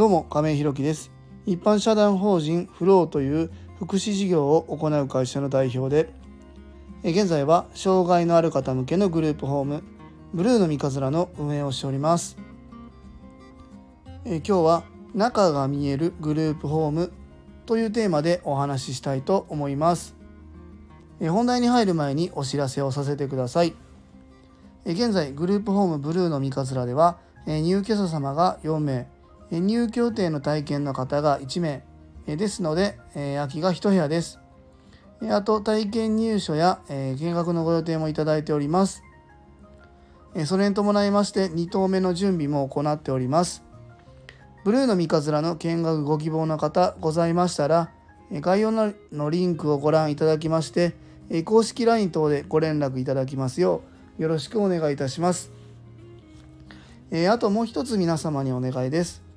どうも亀井ひろきです。一般社団法人フローという福祉事業を行う会社の代表で現在は障害のある方向けのグループホームブルーの三日面の運営をしております。今日は中が見えるグループホームというテーマでお話ししたいと思います。本題に入る前にお知らせをさせてください。現在グループホームブルーの三日面では入居者様が4名。入居予定の体験の方が1名ですので空きが1部屋です。あと体験入所や見学のご予定もいただいております。それに伴いまして2棟目の準備も行っております。ブルーの三日面の見学ご希望の方ございましたら概要のリンクをご覧いただきまして公式 LINE 等でご連絡いただきますようよろしくお願いいたします。あともう一つ皆様にお願いです。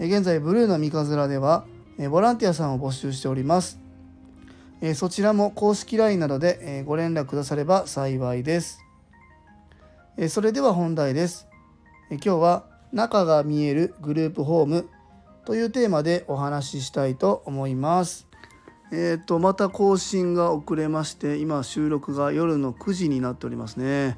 現在ブルーの三日面ではボランティアさんを募集しております。そちらも公式 LINE などでご連絡くだされば幸いです。それでは本題です。今日は中が見えるグループホームというテーマでお話ししたいと思います。えーと、また更新が遅れまして今収録が夜の9時になっておりますね、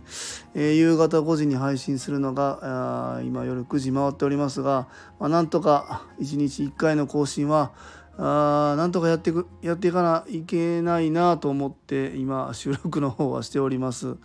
えー、夕方5時に配信するのが今夜9時回っておりますが、まあ、なんとか1日1回の更新はあなんとかやってくやっていかないけないなと思って今収録の方はしております。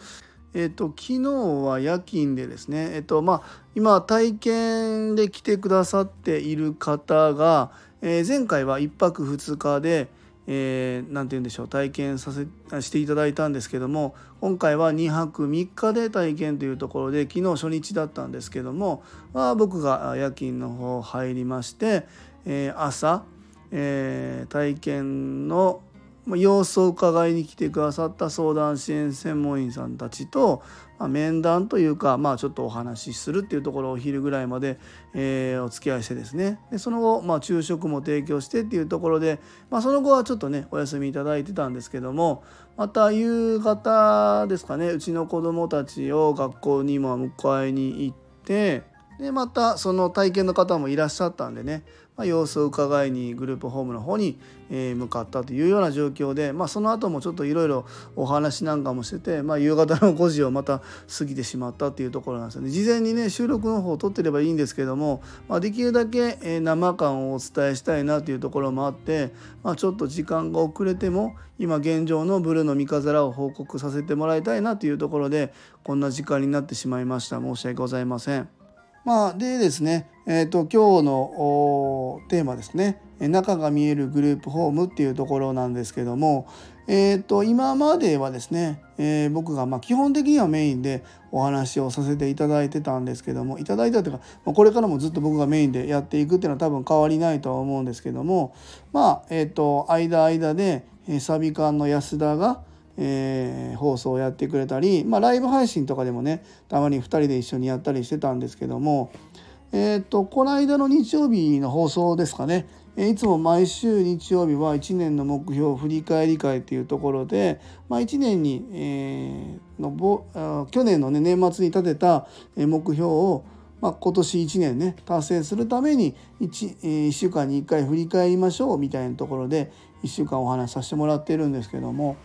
えっ、ー、と昨日は夜勤でですねえっ、ー、とまあ今体験で来てくださっている方が、えー、前回は1泊2日で、えー、て言うんでしょう体験させしていただいたんですけども今回は2泊3日で体験というところで昨日初日だったんですけども、まあ、僕が夜勤の方入りまして、えー、朝、えー、体験の様子を伺いに来てくださった相談支援専門員さんたちと、ま、面談というか、まあ、ちょっとお話しするっていうところをお昼ぐらいまで、えー、お付き合いしてですね。でその後、まあ、昼食も提供してっていうところで、まあ、その後はちょっとねお休みいただいてたんですけどもまた夕方ですかねうちの子どもたちを学校にも迎えに行ってでまたその体験の方もいらっしゃったんでね。まあ、様子を伺いにグループホームの方に、え、向かったというような状況で、まあ、その後もちょっといろいろお話なんかもしてて、まあ、夕方の5時をまた過ぎてしまったっていうところなんですよね。事前にね収録の方を撮ってればいいんですけども、ま、できるだけ、え生感をお伝えしたいなというところもあって、まあ、ちょっと時間が遅れても今現状のブルーの三日面を報告させてもらいたいなというところでこんな時間になってしまいました。申し訳ございません。まあ、でですね、えーと、今日のテーマですね。中が見えるグループホームっていうところなんですけども、えーと、今まではですね、えー、僕がま基本的にはメインでお話をさせていただいてたんですけどもいただいたというかまこれからもずっと僕がメインでやっていくっていうのは多分変わりないとは思うんですけどもまあえっ、ー、と間間でサビ館の安田がえー、放送をやってくれたり、まあ、ライブ配信とかでもねたまに2人で一緒にやったりしてたんですけども、えーと、この間の日曜日の放送ですかねいつも毎週日曜日は1年の目標振り返り会っていうところで、まあ、1年に、えー、の去年の、ね、年末に立てた目標を、まあ、今年1年ね達成するために 1, 1週間に1回振り返りましょうみたいなところで1週間お話しさせてもらってるんですけども。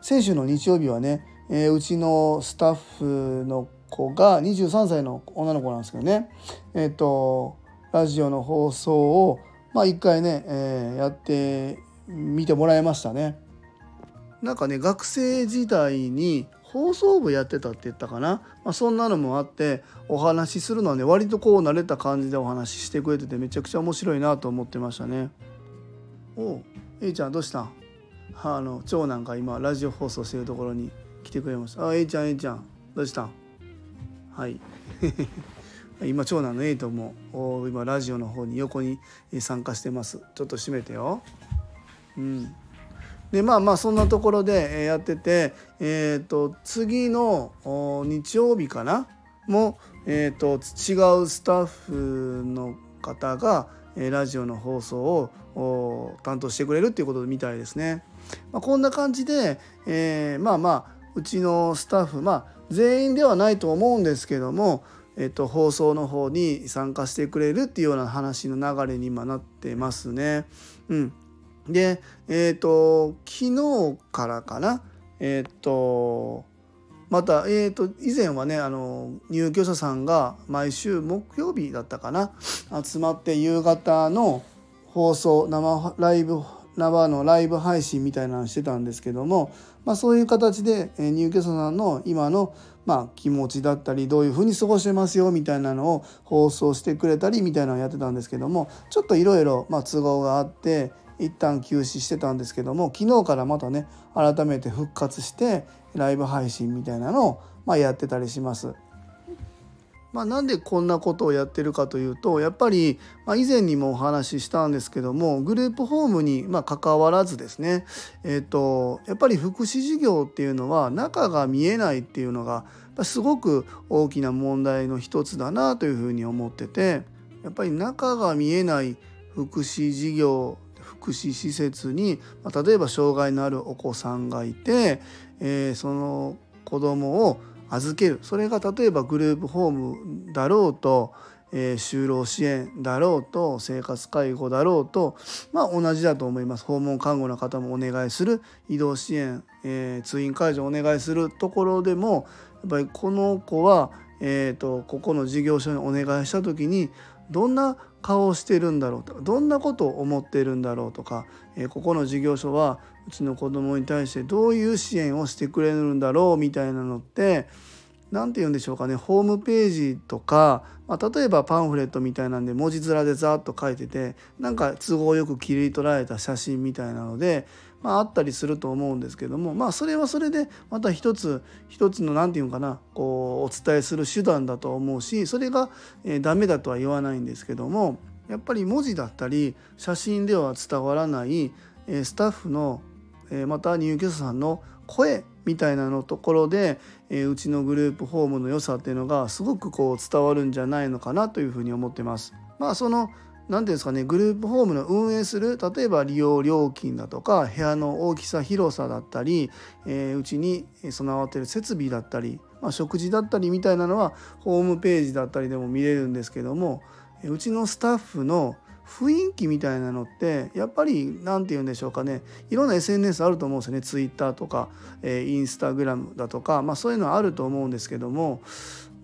先週の日曜日はね、えー、うちのスタッフの子が23歳の女の子なんですけどねえっ、ー、とラジオの放送をまあ一回ね、えー、やってみてもらいましたね。なんかね学生時代に放送部やってたって言ったかな、まあ、そんなのもあってお話しするのはね割とこう慣れた感じでお話ししてくれててめちゃくちゃ面白いなと思ってましたね。おう A ちゃんどうしたん？あの長男が今ラジオ放送してるところに来てくれました「あえいちゃんえいちゃん。どうしたん?」はい。今長男のエイトも今ラジオの方に横に参加してます。ちょっと閉めてよ。うん。でまあまあそんなところでやっててえっ、ー、と次の日曜日かな？もえっ、ー、と違うスタッフの方がラジオの放送を担当してくれるっていうことみたいですね。まあ、こんな感じで、えー、まあまあうちのスタッフまあ全員ではないと思うんですけども、えっと、放送の方に参加してくれるっていうような話の流れに今なってますね。うん、でえっ、と昨日からかなえっ、とまた、えーと、以前はねあの入居者さんが毎週木曜日だったかな集まって夕方の放送生ライブ生のライブ配信みたいなのしてたんですけども、まあ、そういう形で入居者さんの今のま気持ちだったりどういうふうに過ごしてますよみたいなのを放送してくれたりみたいなのをやってたんですけどもちょっといろいろ都合があって一旦休止してたんですけども昨日からまたね改めて復活してライブ配信みたいなのを、ま、やってたりします。まあ、なんでこんなことをやってるかというとやっぱり、ま、以前にもお話ししたんですけどもグループホームにま関わらずですね、えーと、やっぱり福祉事業っていうのは中が見えないっていうのがすごく大きな問題の一つだなというふうに思っててやっぱり中が見えない福祉事業福祉施設に、ま例えば障害のあるお子さんがいて、えー、その子供を預ける。それが例えばグループホームだろうと、えー、就労支援だろうと生活介護だろうとまあ同じだと思います。訪問看護の方もお願いする。移動支援、えー、通院介助お願いするところでもやっぱりこの子は、えーとここの事業所にお願いした時にどんな顔をしてるんだろうとかどんなことを思ってるんだろうとか、えー、ここの事業所はうちの子供に対してどういう支援をしてくれるんだろうみたいなのって何て言うんでしょうかねホームページとか、まあ、例えばパンフレットみたいなんで文字面でザーッと書いててなんか都合よく切り取られた写真みたいなので、まあ、あったりすると思うんですけどもまあそれはそれでまた一つ一つの何て言うのかなこうお伝えする手段だと思うしそれが、えー、ダメだとは言わないんですけどもやっぱり文字だったり写真では伝わらない、えー、スタッフの、えー、また入居者さんの声みたいなのところで、えー、うちのグループホームの良さっていうのがすごくこう伝わるんじゃないのかなというふうに思ってます。まあその何ていうんですかねグループホームの運営する例えば利用料金だとか部屋の大きさ広さだったり、えー、うちに備わっている設備だったり、まあ、食事だったりみたいなのはホームページだったりでも見れるんですけどもうちのスタッフの雰囲気みたいなのってやっぱり何て言うんでしょうかね。いろんな SNS あると思うんですよね。Twitter とか、えー、インスタグラムだとか、まあ、そういうのあると思うんですけども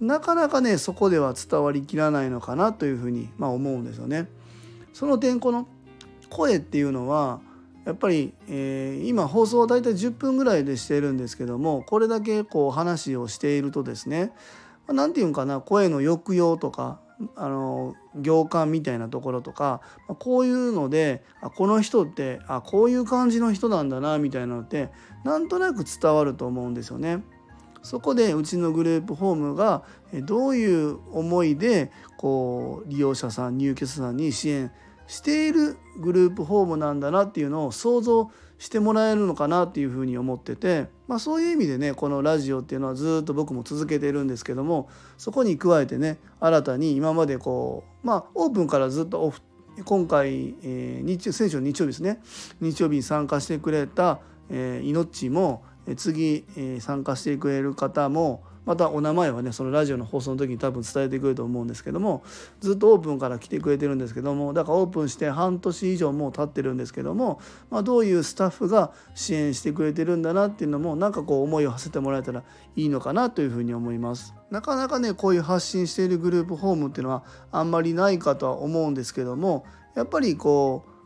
なかなかねそこでは伝わりきらないのかなというふうに、まあ、思うんですよね。その点この声っていうのはやっぱり、えー、今放送は大体10分ぐらいでしているんですけどもこれだけこう話をしているとですね何て言うんかな。声の抑揚とかあの行間みたいなところとかこういうのであこの人ってあこういう感じの人なんだなみたいなのってなんとなく伝わると思うんですよね。そこでうちのグループホームがどういう思いでこう利用者さん入居者さんに支援しているグループホームなんだなっていうのを想像してしてもらえるのかなっていうふうに思ってて、まあ、そういう意味でねこのラジオっていうのはずっと僕も続けてるんですけどもそこに加えてね新たに今までこうまあオープンからずっとオフ今回、えー、日先週日曜日ですね日曜日に参加してくれた、えー、命も次、えー、参加してくれる方もまたお名前はねそのラジオの放送の時に多分伝えてくれると思うんですけどもずっとオープンから来てくれてるんですけどもだからオープンして半年以上もう経ってるんですけども、まあ、どういうスタッフが支援してくれてるんだなっていうのもなんかこう思いを馳せてもらえたらいいのかなというふうに思います。なかなかねこういう発信しているグループホームっていうのはあんまりないかとは思うんですけどもやっぱりこう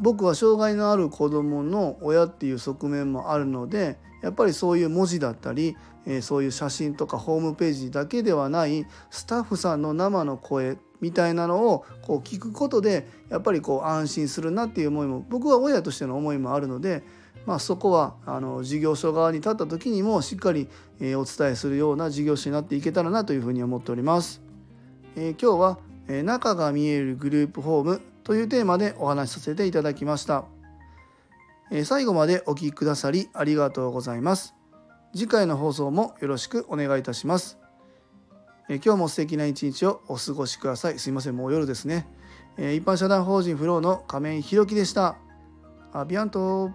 僕は障害のある子どもの親っていう側面もあるのでやっぱりそういう文字だったり、えー、そういう写真とかホームページだけではないスタッフさんの生の声みたいなのをこう聞くことでやっぱりこう安心するなっていう思いも僕は親としての思いもあるので、まあ、そこはあの事業所側に立った時にもしっかり、え、お伝えするような事業所になっていけたらなというふうに思っております。えー、今日は、え、中が見えるグループホームというテーマでお話しさせていただきました。最後までお聴きくださりありがとうございます。次回の放送もよろしくお願いいたします。今日も素敵な一日をお過ごしください。すいません、もう夜ですね。一般社団法人フローの亀井宏樹でした。アビアント